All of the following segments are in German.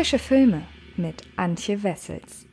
Frische Filme mit Antje Wessels.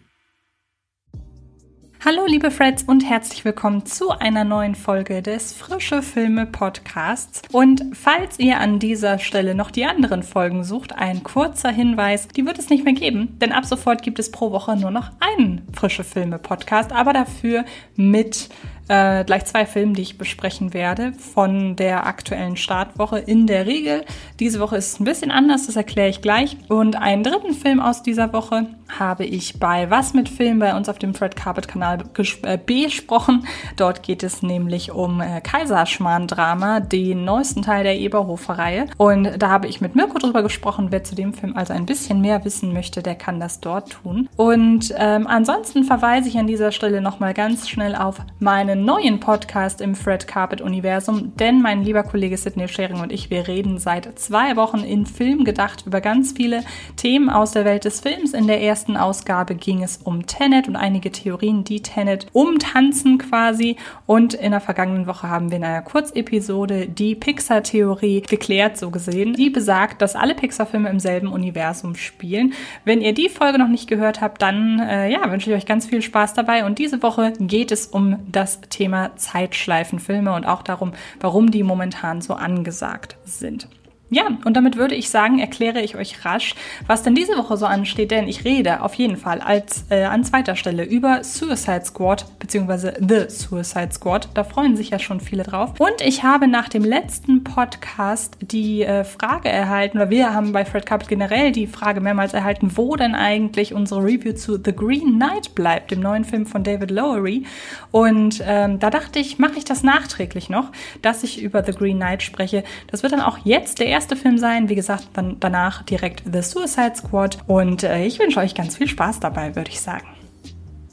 Hallo liebe Freds und herzlich willkommen zu einer neuen Folge des Frische Filme Podcasts. Und falls ihr an dieser Stelle noch die anderen Folgen sucht, ein kurzer Hinweis, die wird es nicht mehr geben, denn ab sofort gibt es pro Woche nur noch einen Frische Filme Podcast, aber dafür mit äh, gleich zwei Filme, die ich besprechen werde von der aktuellen Startwoche in der Regel. Diese Woche ist ein bisschen anders, das erkläre ich gleich. Und einen dritten Film aus dieser Woche habe ich bei Was mit Film bei uns auf dem Fred Carpet Kanal äh, besprochen. Dort geht es nämlich um äh, Kaiserschmarrn-Drama, den neuesten Teil der Eberhofer-Reihe. Und da habe ich mit Mirko drüber gesprochen. Wer zu dem Film also ein bisschen mehr wissen möchte, der kann das dort tun. Und ähm, ansonsten verweise ich an dieser Stelle nochmal ganz schnell auf meinen neuen Podcast im Fred Carpet Universum, denn mein lieber Kollege Sidney Schering und ich, wir reden seit zwei Wochen in Film gedacht über ganz viele Themen aus der Welt des Films. In der ersten Ausgabe ging es um Tenet und einige Theorien, die Tenet umtanzen quasi. Und in der vergangenen Woche haben wir in einer Kurzepisode die Pixar-Theorie geklärt, so gesehen, die besagt, dass alle Pixar-Filme im selben Universum spielen. Wenn ihr die Folge noch nicht gehört habt, dann äh, ja, wünsche ich euch ganz viel Spaß dabei. Und diese Woche geht es um das Thema Zeitschleifenfilme und auch darum, warum die momentan so angesagt sind. Ja, und damit würde ich sagen, erkläre ich euch rasch, was denn diese Woche so ansteht, denn ich rede auf jeden Fall als äh, an zweiter Stelle über Suicide Squad beziehungsweise The Suicide Squad. Da freuen sich ja schon viele drauf. Und ich habe nach dem letzten Podcast die äh, Frage erhalten, oder wir haben bei Fred Carpet generell die Frage mehrmals erhalten, wo denn eigentlich unsere Review zu The Green Knight bleibt, dem neuen Film von David Lowery. Und ähm, da dachte ich, mache ich das nachträglich noch, dass ich über The Green Knight spreche. Das wird dann auch jetzt der erste Film sein. Wie gesagt, dann danach direkt The Suicide Squad. Und äh, ich wünsche euch ganz viel Spaß dabei, würde ich sagen.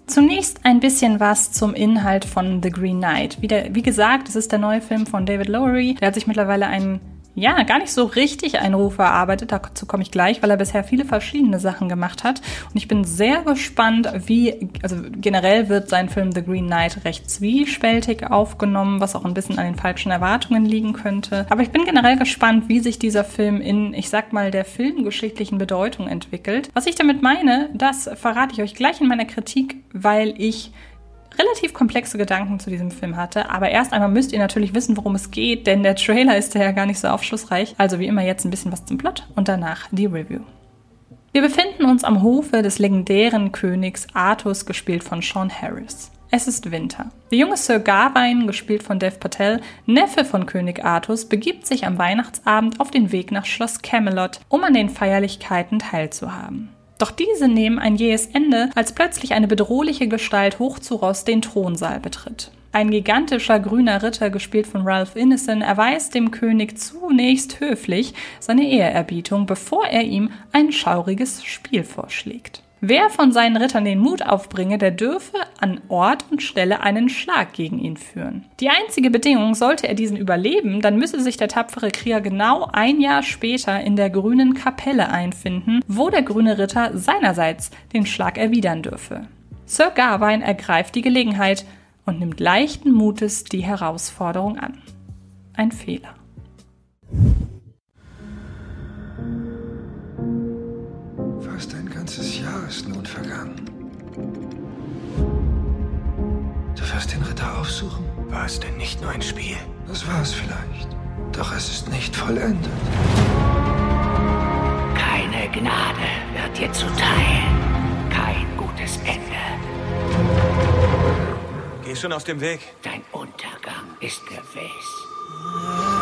Zunächst ein bisschen was zum Inhalt von The Green Knight. Wie, der, wie gesagt, es ist der neue Film von David Lowery. Der hat sich mittlerweile einen ja, gar nicht so richtig einen Ruf erarbeitet. Dazu komme ich gleich, weil er bisher viele verschiedene Sachen gemacht hat. Und ich bin sehr gespannt, wie, also generell wird sein Film The Green Knight recht zwiespältig aufgenommen, was auch ein bisschen an den falschen Erwartungen liegen könnte. Aber ich bin generell gespannt, wie sich dieser Film in, ich sag mal, der filmgeschichtlichen Bedeutung entwickelt. Was ich damit meine, das verrate ich euch gleich in meiner Kritik, weil ich relativ komplexe Gedanken zu diesem Film hatte. Aber erst einmal müsst ihr natürlich wissen, worum es geht, denn der Trailer ist ja gar nicht so aufschlussreich. Also wie immer jetzt ein bisschen was zum Plot und danach die Review. Wir befinden uns am Hofe des legendären Königs Artus, gespielt von Sean Harris. Es ist Winter. Der junge Sir Gawain, gespielt von Dev Patel, Neffe von König Artus, begibt sich am Weihnachtsabend auf den Weg nach Schloss Camelot, um an den Feierlichkeiten teilzuhaben. Doch diese nehmen ein jähes Ende, als plötzlich eine bedrohliche Gestalt hoch zu Ross den Thronsaal betritt. Ein gigantischer grüner Ritter, gespielt von Ralph Ineson, erweist dem König zunächst höflich seine Ehrerbietung, bevor er ihm ein schauriges Spiel vorschlägt. Wer von seinen Rittern den Mut aufbringe, der dürfe an Ort und Stelle einen Schlag gegen ihn führen. Die einzige Bedingung, sollte er diesen überleben, dann müsse sich der tapfere Krieger genau ein Jahr später in der grünen Kapelle einfinden, wo der grüne Ritter seinerseits den Schlag erwidern dürfe. Sir Gawain ergreift die Gelegenheit und nimmt leichten Mutes die Herausforderung an. Ein Fehler. Wirst den Ritter aufsuchen? War es denn nicht nur ein Spiel? Das war es vielleicht. Doch es ist nicht vollendet. Keine Gnade wird dir zuteil. Kein gutes Ende. Geh schon aus dem Weg. Dein Untergang ist gewiss.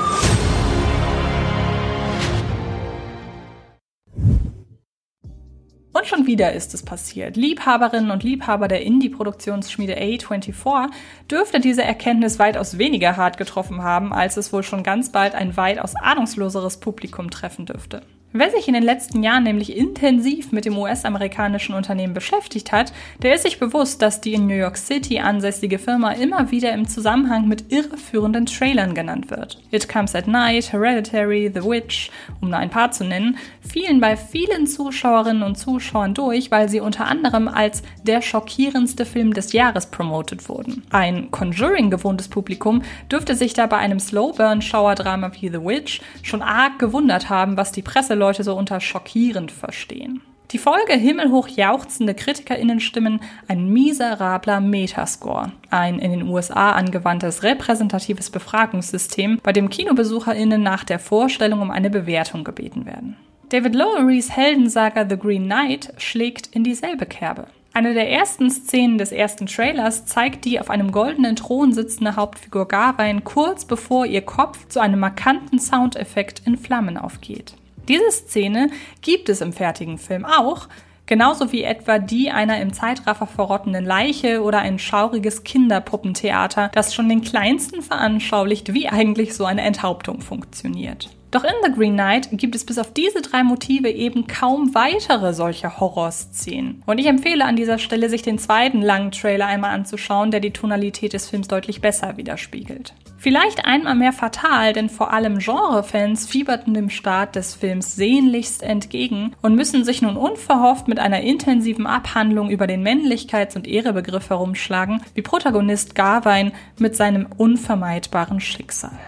Wieder ist es passiert. Liebhaberinnen und Liebhaber der Indie-Produktionsschmiede A24 dürfte diese Erkenntnis weitaus weniger hart getroffen haben, als es wohl schon ganz bald ein weitaus ahnungsloseres Publikum treffen dürfte. Wer sich in den letzten Jahren nämlich intensiv mit dem US-amerikanischen Unternehmen beschäftigt hat, der ist sich bewusst, dass die in New York City ansässige Firma immer wieder im Zusammenhang mit irreführenden Trailern genannt wird. It Comes at Night, Hereditary, The Witch, um nur ein paar zu nennen, fielen bei vielen Zuschauerinnen und Zuschauern durch, weil sie unter anderem als der schockierendste Film des Jahres promotet wurden. Ein Conjuring gewohntes Publikum dürfte sich da bei einem Slowburn-Schauerdrama wie The Witch schon arg gewundert haben, was die Presse Leute so unter schockierend verstehen. Die Folge himmelhoch jauchzende KritikerInnen-Stimmen ein miserabler Metascore, ein in den USA angewandtes repräsentatives Befragungssystem, bei dem KinobesucherInnen nach der Vorstellung um eine Bewertung gebeten werden. David Lowerys Heldensaga The Green Knight schlägt in dieselbe Kerbe. Eine der ersten Szenen des ersten Trailers zeigt die auf einem goldenen Thron sitzende Hauptfigur Garwein kurz bevor ihr Kopf zu einem markanten Soundeffekt in Flammen aufgeht. Diese Szene gibt es im fertigen Film auch, genauso wie etwa die einer im Zeitraffer verrottenden Leiche oder ein schauriges Kinderpuppentheater, das schon den kleinsten veranschaulicht, wie eigentlich so eine Enthauptung funktioniert. Doch in The Green Knight gibt es bis auf diese drei Motive eben kaum weitere solcher Horrorszenen. Und ich empfehle an dieser Stelle, sich den zweiten langen Trailer einmal anzuschauen, der die Tonalität des Films deutlich besser widerspiegelt. Vielleicht einmal mehr fatal, denn vor allem Genrefans fieberten dem Start des Films sehnlichst entgegen und müssen sich nun unverhofft mit einer intensiven Abhandlung über den Männlichkeits- und Ehrebegriff herumschlagen, wie Protagonist Garwein mit seinem unvermeidbaren Schicksal.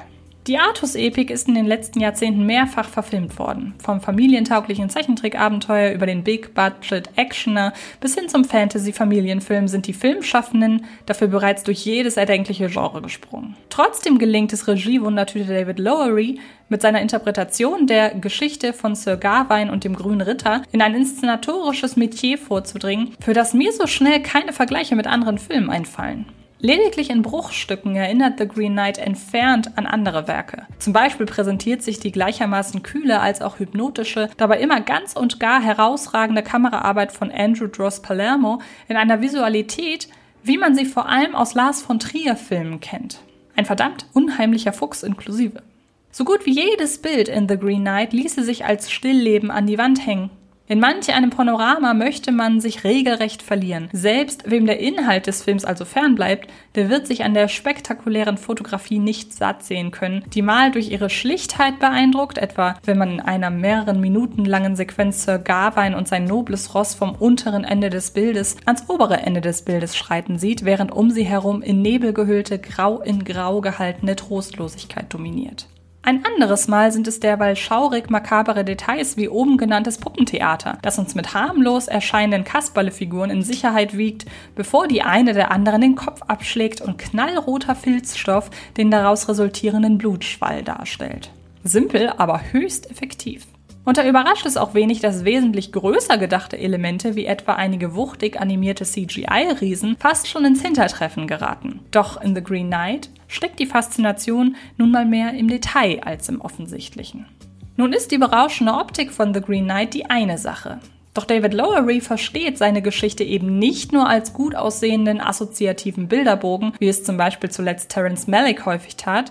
Die Artus-Epik ist in den letzten Jahrzehnten mehrfach verfilmt worden. Vom familientauglichen Zeichentrickabenteuer über den Big-Budget-Actioner bis hin zum Fantasy-Familienfilm sind die Filmschaffenden dafür bereits durch jedes erdenkliche Genre gesprungen. Trotzdem gelingt es Regiewundertüte David Lowery, mit seiner Interpretation der Geschichte von Sir Gawain und dem Grünen Ritter in ein inszenatorisches Metier vorzudringen, für das mir so schnell keine Vergleiche mit anderen Filmen einfallen. Lediglich in Bruchstücken erinnert The Green Knight entfernt an andere Werke. Zum Beispiel präsentiert sich die gleichermaßen kühle als auch hypnotische, dabei immer ganz und gar herausragende Kameraarbeit von Andrew Dross Palermo in einer Visualität, wie man sie vor allem aus Lars von Trier Filmen kennt. Ein verdammt unheimlicher Fuchs inklusive. So gut wie jedes Bild in The Green Knight ließe sich als Stillleben an die Wand hängen. In manch einem Panorama möchte man sich regelrecht verlieren. Selbst wem der Inhalt des Films also fernbleibt, der wird sich an der spektakulären Fotografie nicht satt sehen können, die mal durch ihre Schlichtheit beeindruckt, etwa wenn man in einer mehreren Minuten langen Sequenz Sir Gawain und sein nobles Ross vom unteren Ende des Bildes ans obere Ende des Bildes schreiten sieht, während um sie herum in Nebel gehüllte, grau in grau gehaltene Trostlosigkeit dominiert. Ein anderes Mal sind es derweil schaurig makabere Details wie oben genanntes Puppentheater, das uns mit harmlos erscheinenden Kasperlefiguren in Sicherheit wiegt, bevor die eine der anderen den Kopf abschlägt und knallroter Filzstoff den daraus resultierenden Blutschwall darstellt. Simpel, aber höchst effektiv. Und da überrascht es auch wenig, dass wesentlich größer gedachte Elemente wie etwa einige wuchtig animierte CGI-Riesen fast schon ins Hintertreffen geraten. Doch in The Green Knight steckt die Faszination nun mal mehr im Detail als im Offensichtlichen. Nun ist die berauschende Optik von The Green Knight die eine Sache. Doch David Lowery versteht seine Geschichte eben nicht nur als gut aussehenden assoziativen Bilderbogen, wie es zum Beispiel zuletzt Terence Malick häufig tat,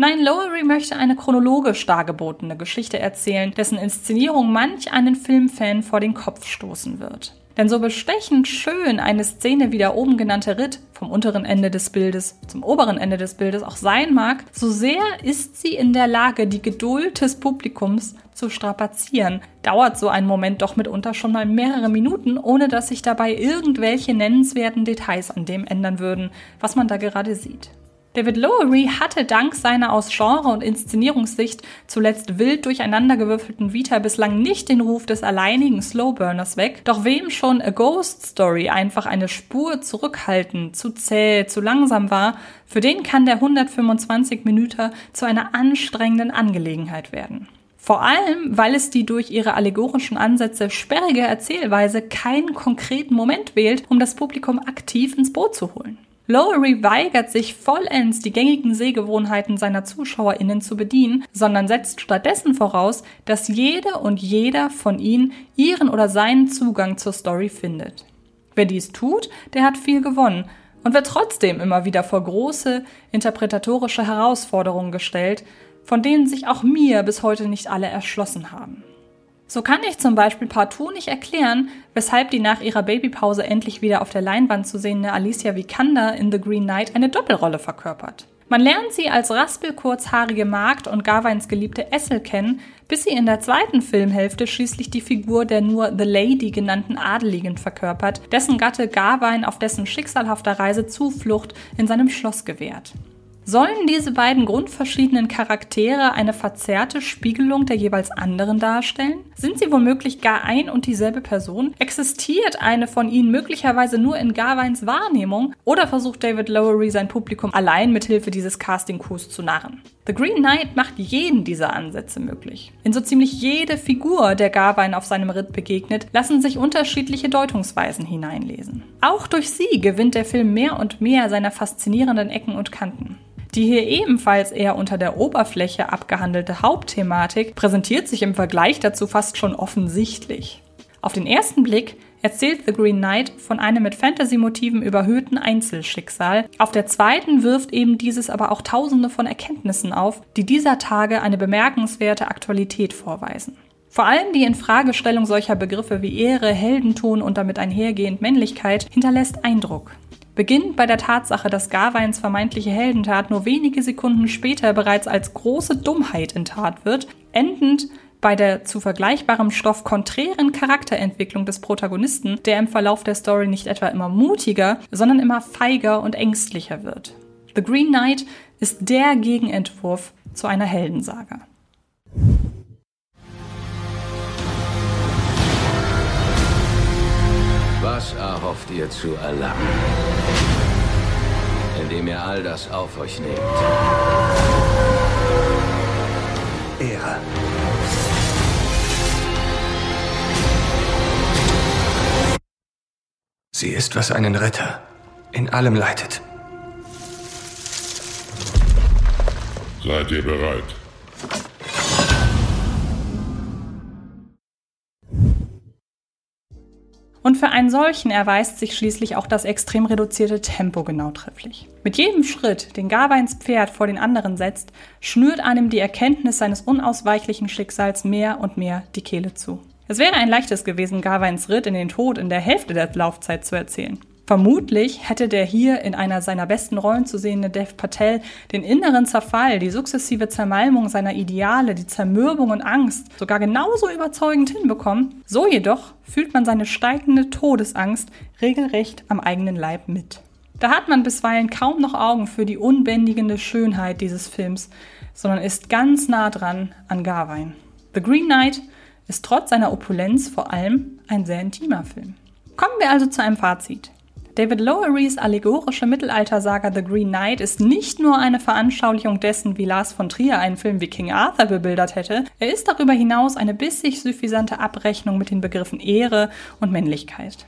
Nein, Lowery möchte eine chronologisch dargebotene Geschichte erzählen, dessen Inszenierung manch einen Filmfan vor den Kopf stoßen wird. Denn so bestechend schön eine Szene wie der oben genannte Ritt vom unteren Ende des Bildes zum oberen Ende des Bildes auch sein mag, so sehr ist sie in der Lage, die Geduld des Publikums zu strapazieren. Dauert so ein Moment doch mitunter schon mal mehrere Minuten, ohne dass sich dabei irgendwelche nennenswerten Details an dem ändern würden, was man da gerade sieht. David Lowery hatte dank seiner aus Genre- und Inszenierungssicht zuletzt wild durcheinandergewürfelten Vita bislang nicht den Ruf des alleinigen Slowburners weg, doch wem schon A Ghost Story einfach eine Spur zurückhaltend, zu zäh, zu langsam war, für den kann der 125 Minuten zu einer anstrengenden Angelegenheit werden. Vor allem, weil es die durch ihre allegorischen Ansätze sperrige Erzählweise keinen konkreten Moment wählt, um das Publikum aktiv ins Boot zu holen. Lowery weigert sich vollends, die gängigen Sehgewohnheiten seiner ZuschauerInnen zu bedienen, sondern setzt stattdessen voraus, dass jede und jeder von ihnen ihren oder seinen Zugang zur Story findet. Wer dies tut, der hat viel gewonnen und wird trotzdem immer wieder vor große interpretatorische Herausforderungen gestellt, von denen sich auch mir bis heute nicht alle erschlossen haben. So kann ich zum Beispiel partout nicht erklären, weshalb die nach ihrer Babypause endlich wieder auf der Leinwand zu sehende Alicia Vikander in The Green Knight eine Doppelrolle verkörpert. Man lernt sie als raspelkurzhaarige Magd und Gawains geliebte Essel kennen, bis sie in der zweiten Filmhälfte schließlich die Figur der nur The Lady genannten Adeligen verkörpert, dessen Gatte Gawain auf dessen schicksalhafter Reise Zuflucht in seinem Schloss gewährt. Sollen diese beiden grundverschiedenen Charaktere eine verzerrte Spiegelung der jeweils anderen darstellen? Sind sie womöglich gar ein und dieselbe Person? Existiert eine von ihnen möglicherweise nur in Garweins Wahrnehmung? Oder versucht David Lowery sein Publikum allein mit Hilfe dieses Casting-Coups zu narren? The Green Knight macht jeden dieser Ansätze möglich. In so ziemlich jede Figur, der Garwein auf seinem Ritt begegnet, lassen sich unterschiedliche Deutungsweisen hineinlesen. Auch durch sie gewinnt der Film mehr und mehr seiner faszinierenden Ecken und Kanten. Die hier ebenfalls eher unter der Oberfläche abgehandelte Hauptthematik präsentiert sich im Vergleich dazu fast schon offensichtlich. Auf den ersten Blick erzählt The Green Knight von einem mit Fantasy-Motiven überhöhten Einzelschicksal. Auf der zweiten wirft eben dieses aber auch tausende von Erkenntnissen auf, die dieser Tage eine bemerkenswerte Aktualität vorweisen. Vor allem die Infragestellung solcher Begriffe wie Ehre, Heldenton und damit einhergehend Männlichkeit hinterlässt Eindruck. Beginnt bei der Tatsache, dass Garweins vermeintliche Heldentat nur wenige Sekunden später bereits als große Dummheit enttat wird, endend bei der zu vergleichbarem Stoff konträren Charakterentwicklung des Protagonisten, der im Verlauf der Story nicht etwa immer mutiger, sondern immer feiger und ängstlicher wird. The Green Knight ist der Gegenentwurf zu einer Heldensaga. Was erhofft ihr zu erlangen, indem ihr all das auf euch nehmt? Ehre. Sie ist, was einen Retter in allem leitet. Seid ihr bereit? Und für einen solchen erweist sich schließlich auch das extrem reduzierte Tempo genau trefflich. Mit jedem Schritt, den Gawains Pferd vor den anderen setzt, schnürt einem die Erkenntnis seines unausweichlichen Schicksals mehr und mehr die Kehle zu. Es wäre ein leichtes gewesen, Gawains Ritt in den Tod in der Hälfte der Laufzeit zu erzählen. Vermutlich hätte der hier in einer seiner besten Rollen zu sehende Dev Patel den inneren Zerfall, die sukzessive Zermalmung seiner Ideale, die Zermürbung und Angst sogar genauso überzeugend hinbekommen. So jedoch fühlt man seine steigende Todesangst regelrecht am eigenen Leib mit. Da hat man bisweilen kaum noch Augen für die unbändigende Schönheit dieses Films, sondern ist ganz nah dran an Gawain. The Green Knight ist trotz seiner Opulenz vor allem ein sehr intimer Film. Kommen wir also zu einem Fazit. David Lowerys allegorische Mittelaltersaga The Green Knight ist nicht nur eine Veranschaulichung dessen, wie Lars von Trier einen Film wie King Arthur bebildert hätte, er ist darüber hinaus eine bissig suffisante Abrechnung mit den Begriffen Ehre und Männlichkeit.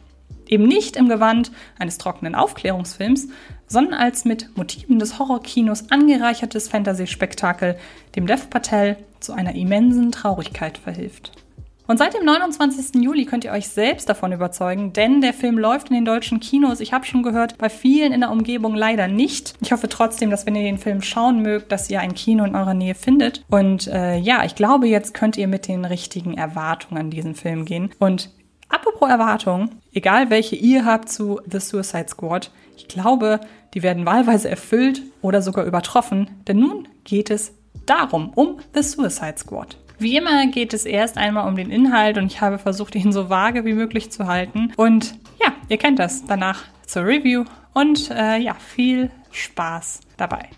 Eben nicht im Gewand eines trockenen Aufklärungsfilms, sondern als mit Motiven des Horrorkinos angereichertes Fantasy-Spektakel, dem Dev Patel zu einer immensen Traurigkeit verhilft. Und seit dem 29. Juli könnt ihr euch selbst davon überzeugen, denn der Film läuft in den deutschen Kinos. Ich habe schon gehört, bei vielen in der Umgebung leider nicht. Ich hoffe trotzdem, dass wenn ihr den Film schauen mögt, dass ihr ein Kino in eurer Nähe findet. Und äh, ja, ich glaube, jetzt könnt ihr mit den richtigen Erwartungen an diesen Film gehen. Und apropos Erwartungen, egal welche ihr habt zu The Suicide Squad, ich glaube, die werden wahlweise erfüllt oder sogar übertroffen, denn nun geht es darum, um The Suicide Squad. Wie immer geht es erst einmal um den Inhalt und ich habe versucht, ihn so vage wie möglich zu halten. Und ja, ihr kennt das. Danach zur Review und äh, ja, viel Spaß dabei.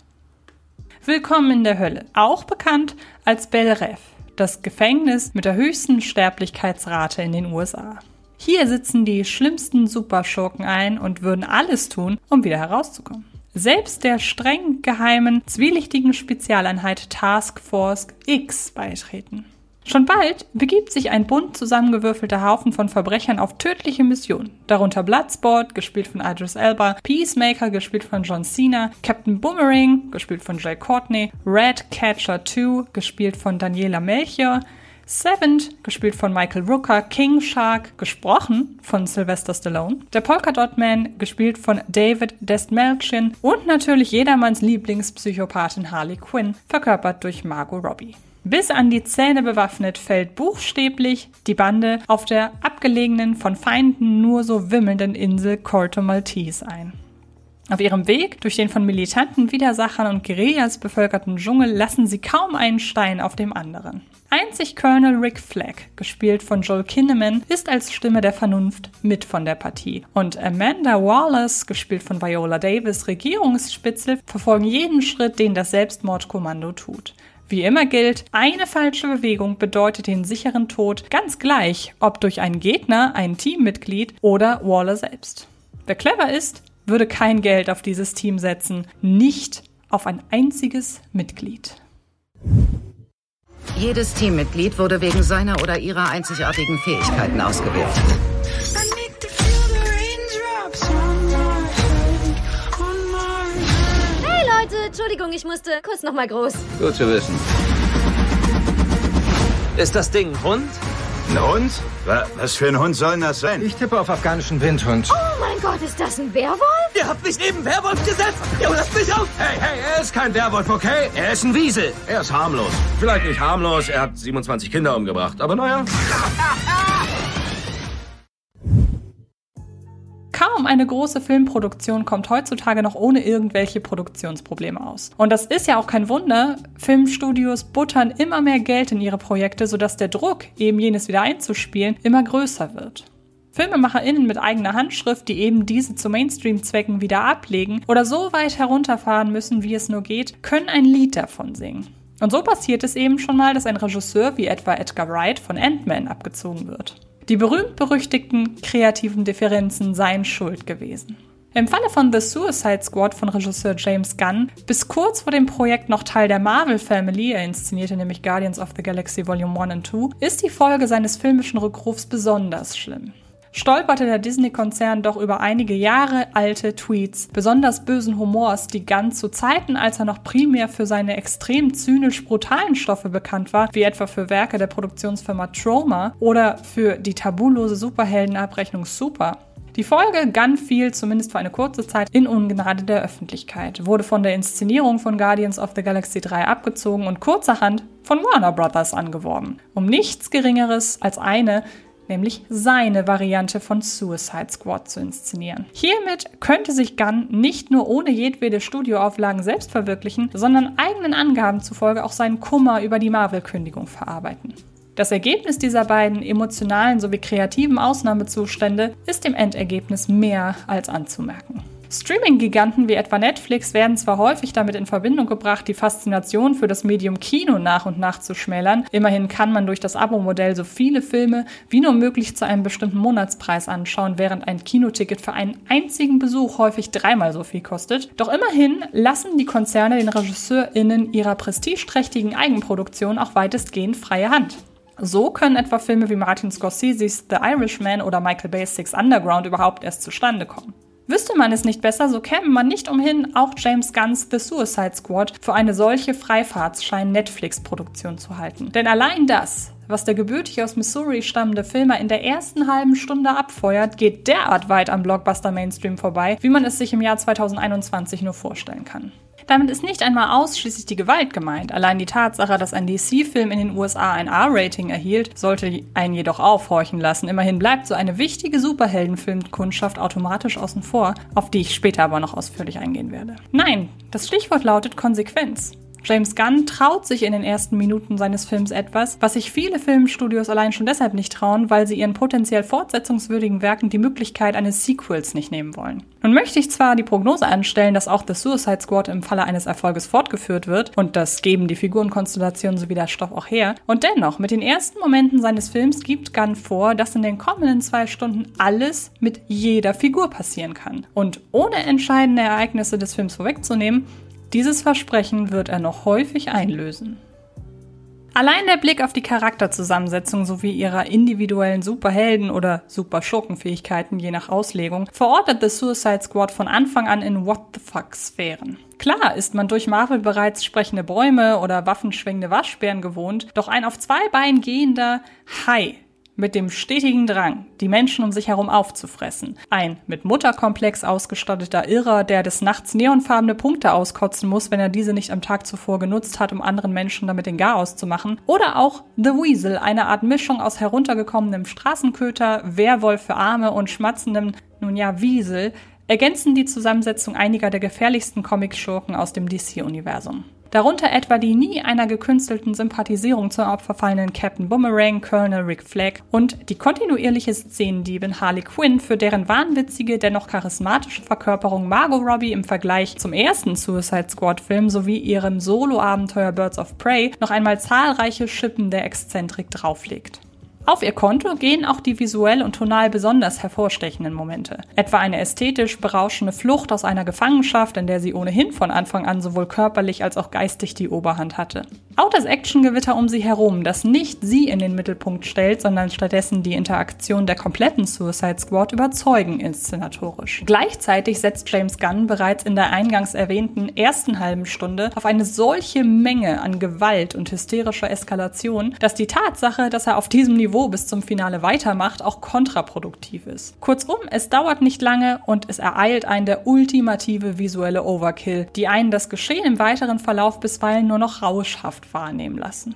Willkommen in der Hölle, auch bekannt als Bel Rev, das Gefängnis mit der höchsten Sterblichkeitsrate in den USA. Hier sitzen die schlimmsten Superschurken ein und würden alles tun, um wieder herauszukommen selbst der streng geheimen, zwielichtigen Spezialeinheit Task Force X beitreten. Schon bald begibt sich ein bunt zusammengewürfelter Haufen von Verbrechern auf tödliche Missionen. Darunter Bloodsport, gespielt von Idris Elba, Peacemaker, gespielt von John Cena, Captain Boomerang, gespielt von Jay Courtney, Red Catcher 2, gespielt von Daniela Melchior, Seventh, gespielt von Michael Rooker, King Shark, gesprochen von Sylvester Stallone, der Polka Dot Man, gespielt von David Destmalchian und natürlich jedermanns Lieblingspsychopathin Harley Quinn, verkörpert durch Margot Robbie. Bis an die Zähne bewaffnet fällt buchstäblich die Bande auf der abgelegenen, von Feinden nur so wimmelnden Insel Corto Maltese ein. Auf ihrem Weg durch den von militanten Widersachern und Guerillas bevölkerten Dschungel lassen sie kaum einen Stein auf dem anderen. Einzig Colonel Rick Flagg, gespielt von Joel Kinnaman, ist als Stimme der Vernunft mit von der Partie. Und Amanda Wallace, gespielt von Viola Davis, Regierungsspitzel, verfolgen jeden Schritt, den das Selbstmordkommando tut. Wie immer gilt, eine falsche Bewegung bedeutet den sicheren Tod, ganz gleich, ob durch einen Gegner, ein Teammitglied oder Waller selbst. Wer clever ist, würde kein Geld auf dieses Team setzen, nicht auf ein einziges Mitglied. Jedes Teammitglied wurde wegen seiner oder ihrer einzigartigen Fähigkeiten ausgewählt. Hey Leute, Entschuldigung, ich musste kurz noch mal groß. Gut zu wissen. Ist das Ding ein Hund? Ein Hund? Was für ein Hund soll das sein? Ich tippe auf afghanischen Windhund. Oh mein Gott, ist das ein Werwolf? Ihr habt mich neben Werwolf gesetzt! Ihr lasst mich auf! Hey, hey, er ist kein Werwolf, okay? Er ist ein Wiesel. Er ist harmlos. Vielleicht nicht harmlos, er hat 27 Kinder umgebracht, aber naja. Kaum eine große Filmproduktion kommt heutzutage noch ohne irgendwelche Produktionsprobleme aus. Und das ist ja auch kein Wunder. Filmstudios buttern immer mehr Geld in ihre Projekte, sodass der Druck, eben jenes wieder einzuspielen, immer größer wird. FilmemacherInnen mit eigener Handschrift, die eben diese zu Mainstream-Zwecken wieder ablegen oder so weit herunterfahren müssen, wie es nur geht, können ein Lied davon singen. Und so passiert es eben schon mal, dass ein Regisseur wie etwa Edgar Wright von Ant-Man abgezogen wird. Die berühmt-berüchtigten kreativen Differenzen seien schuld gewesen. Im Falle von The Suicide Squad von Regisseur James Gunn, bis kurz vor dem Projekt noch Teil der Marvel Family, er inszenierte nämlich Guardians of the Galaxy Volume 1 und 2, ist die Folge seines filmischen Rückrufs besonders schlimm stolperte der Disney-Konzern doch über einige Jahre alte Tweets, besonders bösen Humors, die ganz zu Zeiten, als er noch primär für seine extrem zynisch brutalen Stoffe bekannt war, wie etwa für Werke der Produktionsfirma Troma oder für die tabulose Superheldenabrechnung Super, die Folge Gunn fiel zumindest für eine kurze Zeit in Ungnade der Öffentlichkeit, wurde von der Inszenierung von Guardians of the Galaxy 3 abgezogen und kurzerhand von Warner Brothers angeworben, um nichts Geringeres als eine nämlich seine Variante von Suicide Squad zu inszenieren. Hiermit könnte sich Gunn nicht nur ohne jedwede Studioauflagen selbst verwirklichen, sondern eigenen Angaben zufolge auch seinen Kummer über die Marvel-Kündigung verarbeiten. Das Ergebnis dieser beiden emotionalen sowie kreativen Ausnahmezustände ist im Endergebnis mehr als anzumerken. Streaming-Giganten wie etwa Netflix werden zwar häufig damit in Verbindung gebracht, die Faszination für das Medium Kino nach und nach zu schmälern. Immerhin kann man durch das Abo-Modell so viele Filme wie nur möglich zu einem bestimmten Monatspreis anschauen, während ein Kinoticket für einen einzigen Besuch häufig dreimal so viel kostet. Doch immerhin lassen die Konzerne den RegisseurInnen ihrer prestigeträchtigen Eigenproduktion auch weitestgehend freie Hand. So können etwa Filme wie Martin Scorsese's The Irishman oder Michael Bay's Six Underground überhaupt erst zustande kommen. Wüsste man es nicht besser, so käme man nicht umhin, auch James Gunns The Suicide Squad für eine solche Freifahrtsschein-Netflix-Produktion zu halten. Denn allein das, was der gebürtig aus Missouri stammende Filmer in der ersten halben Stunde abfeuert, geht derart weit am Blockbuster-Mainstream vorbei, wie man es sich im Jahr 2021 nur vorstellen kann. Damit ist nicht einmal ausschließlich die Gewalt gemeint. Allein die Tatsache, dass ein DC-Film in den USA ein R-Rating erhielt, sollte einen jedoch aufhorchen lassen. Immerhin bleibt so eine wichtige Superheldenfilmkundschaft automatisch außen vor, auf die ich später aber noch ausführlich eingehen werde. Nein, das Stichwort lautet Konsequenz. James Gunn traut sich in den ersten Minuten seines Films etwas, was sich viele Filmstudios allein schon deshalb nicht trauen, weil sie ihren potenziell fortsetzungswürdigen Werken die Möglichkeit eines Sequels nicht nehmen wollen. Nun möchte ich zwar die Prognose anstellen, dass auch The Suicide Squad im Falle eines Erfolges fortgeführt wird, und das geben die Figurenkonstellationen sowie der Stoff auch her, und dennoch, mit den ersten Momenten seines Films gibt Gunn vor, dass in den kommenden zwei Stunden alles mit jeder Figur passieren kann. Und ohne entscheidende Ereignisse des Films vorwegzunehmen, dieses Versprechen wird er noch häufig einlösen. Allein der Blick auf die Charakterzusammensetzung sowie ihrer individuellen Superhelden- oder Superschurkenfähigkeiten je nach Auslegung verortet The Suicide Squad von Anfang an in What the Fuck-Sphären. Klar ist man durch Marvel bereits sprechende Bäume oder waffenschwingende Waschbären gewohnt, doch ein auf zwei Beinen gehender Hai mit dem stetigen Drang, die Menschen um sich herum aufzufressen. Ein mit Mutterkomplex ausgestatteter Irrer, der des Nachts neonfarbene Punkte auskotzen muss, wenn er diese nicht am Tag zuvor genutzt hat, um anderen Menschen damit den Garaus zu machen. Oder auch The Weasel, eine Art Mischung aus heruntergekommenem Straßenköter, Werwolf für Arme und schmatzendem, nun ja, Wiesel, ergänzen die Zusammensetzung einiger der gefährlichsten Comic-Schurken aus dem DC-Universum. Darunter etwa die nie einer gekünstelten Sympathisierung zum Opfer fallenden Captain Boomerang, Colonel Rick Flag und die kontinuierliche Szenendiebin Harley Quinn, für deren wahnwitzige, dennoch charismatische Verkörperung Margot Robbie im Vergleich zum ersten Suicide Squad-Film sowie ihrem Solo-Abenteuer Birds of Prey noch einmal zahlreiche Schippen der Exzentrik drauflegt. Auf ihr Konto gehen auch die visuell und tonal besonders hervorstechenden Momente. Etwa eine ästhetisch berauschende Flucht aus einer Gefangenschaft, in der sie ohnehin von Anfang an sowohl körperlich als auch geistig die Oberhand hatte. Auch das Actiongewitter um sie herum, das nicht sie in den Mittelpunkt stellt, sondern stattdessen die Interaktion der kompletten Suicide Squad überzeugen inszenatorisch. Gleichzeitig setzt James Gunn bereits in der eingangs erwähnten ersten halben Stunde auf eine solche Menge an Gewalt und hysterischer Eskalation, dass die Tatsache, dass er auf diesem Niveau bis zum Finale weitermacht, auch kontraproduktiv ist. Kurzum, es dauert nicht lange und es ereilt einen der ultimative visuelle Overkill, die einen das Geschehen im weiteren Verlauf bisweilen nur noch rauschhaft wahrnehmen lassen.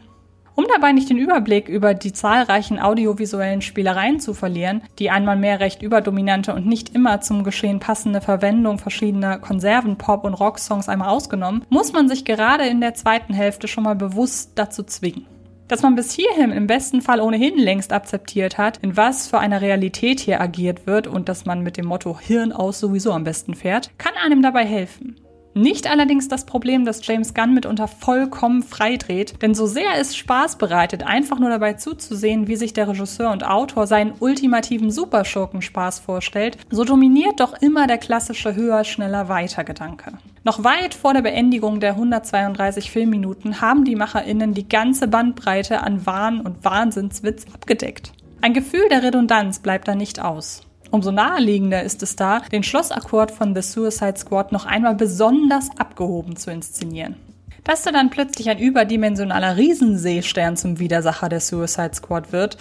Um dabei nicht den Überblick über die zahlreichen audiovisuellen Spielereien zu verlieren, die einmal mehr recht überdominante und nicht immer zum Geschehen passende Verwendung verschiedener Konserven, Pop- und Rocksongs einmal ausgenommen, muss man sich gerade in der zweiten Hälfte schon mal bewusst dazu zwingen. Dass man bis hierhin im besten Fall ohnehin längst akzeptiert hat, in was für einer Realität hier agiert wird und dass man mit dem Motto Hirn aus sowieso am besten fährt, kann einem dabei helfen. Nicht allerdings das Problem, dass James Gunn mitunter vollkommen freidreht, denn so sehr es Spaß bereitet, einfach nur dabei zuzusehen, wie sich der Regisseur und Autor seinen ultimativen Superschurken-Spaß vorstellt, so dominiert doch immer der klassische höher, schneller, weiter Gedanke. Noch weit vor der Beendigung der 132 Filmminuten haben die MacherInnen die ganze Bandbreite an Wahn und Wahnsinnswitz abgedeckt. Ein Gefühl der Redundanz bleibt da nicht aus. Umso naheliegender ist es da, den Schlossakkord von The Suicide Squad noch einmal besonders abgehoben zu inszenieren. Dass da dann plötzlich ein überdimensionaler Riesenseestern zum Widersacher der Suicide Squad wird,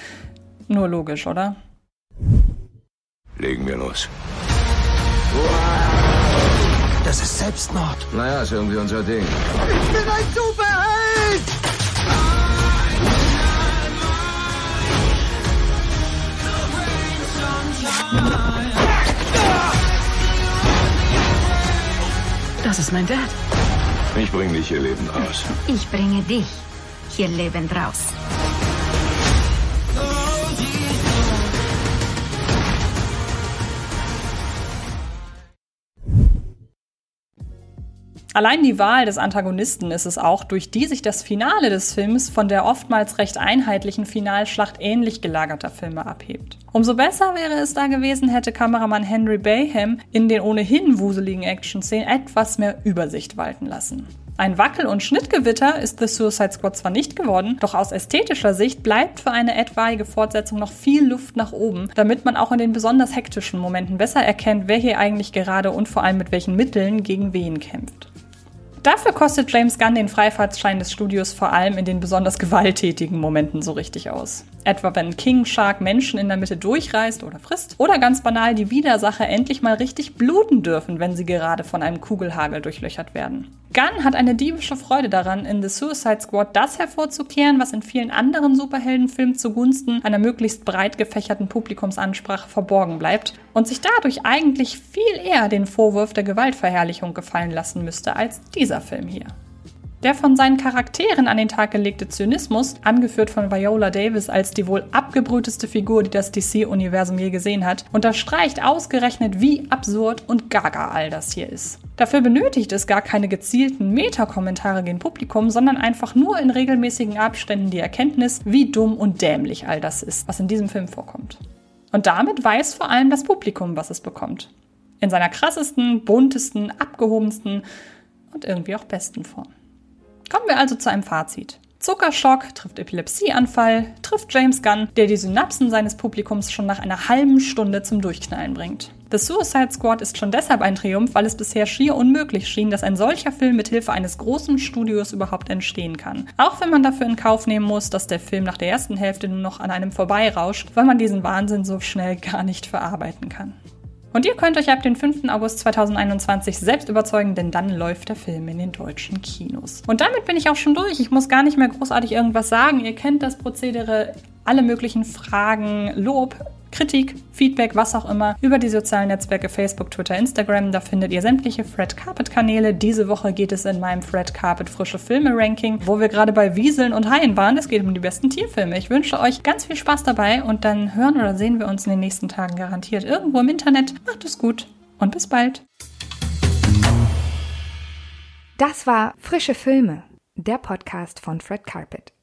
nur logisch, oder? Legen wir los. Das ist Selbstmord. Naja, ist irgendwie unser Ding. Ich bin ein Superheld! Das ist mein Dad. Ich bring dich hier lebend raus. Ich bringe dich hier lebend raus. Allein die Wahl des Antagonisten ist es auch, durch die sich das Finale des Films von der oftmals recht einheitlichen Finalschlacht ähnlich gelagerter Filme abhebt. Umso besser wäre es da gewesen, hätte Kameramann Henry Bayham in den ohnehin wuseligen Action-Szenen etwas mehr Übersicht walten lassen. Ein Wackel- und Schnittgewitter ist The Suicide Squad zwar nicht geworden, doch aus ästhetischer Sicht bleibt für eine etwaige Fortsetzung noch viel Luft nach oben, damit man auch in den besonders hektischen Momenten besser erkennt, wer hier eigentlich gerade und vor allem mit welchen Mitteln gegen wen kämpft. Dafür kostet James Gunn den Freifahrtschein des Studios vor allem in den besonders gewalttätigen Momenten so richtig aus. Etwa wenn King Shark Menschen in der Mitte durchreißt oder frisst. Oder ganz banal die Widersacher endlich mal richtig bluten dürfen, wenn sie gerade von einem Kugelhagel durchlöchert werden. Gunn hat eine diebische Freude daran, in The Suicide Squad das hervorzukehren, was in vielen anderen Superheldenfilmen zugunsten einer möglichst breit gefächerten Publikumsansprache verborgen bleibt und sich dadurch eigentlich viel eher den Vorwurf der Gewaltverherrlichung gefallen lassen müsste als dieser Film hier. Der von seinen Charakteren an den Tag gelegte Zynismus, angeführt von Viola Davis als die wohl abgebrühteste Figur, die das DC-Universum je gesehen hat, unterstreicht ausgerechnet, wie absurd und gaga all das hier ist. Dafür benötigt es gar keine gezielten Meta-Kommentare gegen Publikum, sondern einfach nur in regelmäßigen Abständen die Erkenntnis, wie dumm und dämlich all das ist, was in diesem Film vorkommt. Und damit weiß vor allem das Publikum, was es bekommt. In seiner krassesten, buntesten, abgehobensten und irgendwie auch besten Form. Kommen wir also zu einem Fazit. Zuckerschock trifft Epilepsieanfall, trifft James Gunn, der die Synapsen seines Publikums schon nach einer halben Stunde zum Durchknallen bringt. The Suicide Squad ist schon deshalb ein Triumph, weil es bisher schier unmöglich schien, dass ein solcher Film mit Hilfe eines großen Studios überhaupt entstehen kann. Auch wenn man dafür in Kauf nehmen muss, dass der Film nach der ersten Hälfte nur noch an einem vorbeirauscht, weil man diesen Wahnsinn so schnell gar nicht verarbeiten kann. Und ihr könnt euch ab dem 5. August 2021 selbst überzeugen, denn dann läuft der Film in den deutschen Kinos. Und damit bin ich auch schon durch. Ich muss gar nicht mehr großartig irgendwas sagen. Ihr kennt das Prozedere, alle möglichen Fragen, Lob, Kritik, Feedback, was auch immer, über die sozialen Netzwerke Facebook, Twitter, Instagram. Da findet ihr sämtliche Fred Carpet Kanäle. Diese Woche geht es in meinem Fred Carpet frische Filme Ranking, wo wir gerade bei Wieseln und Haien waren. Es geht um die besten Tierfilme. Ich wünsche euch ganz viel Spaß dabei und dann hören oder sehen wir uns in den nächsten Tagen garantiert irgendwo im Internet. Macht es gut und bis bald. Das war Frische Filme, der Podcast von Fred Carpet.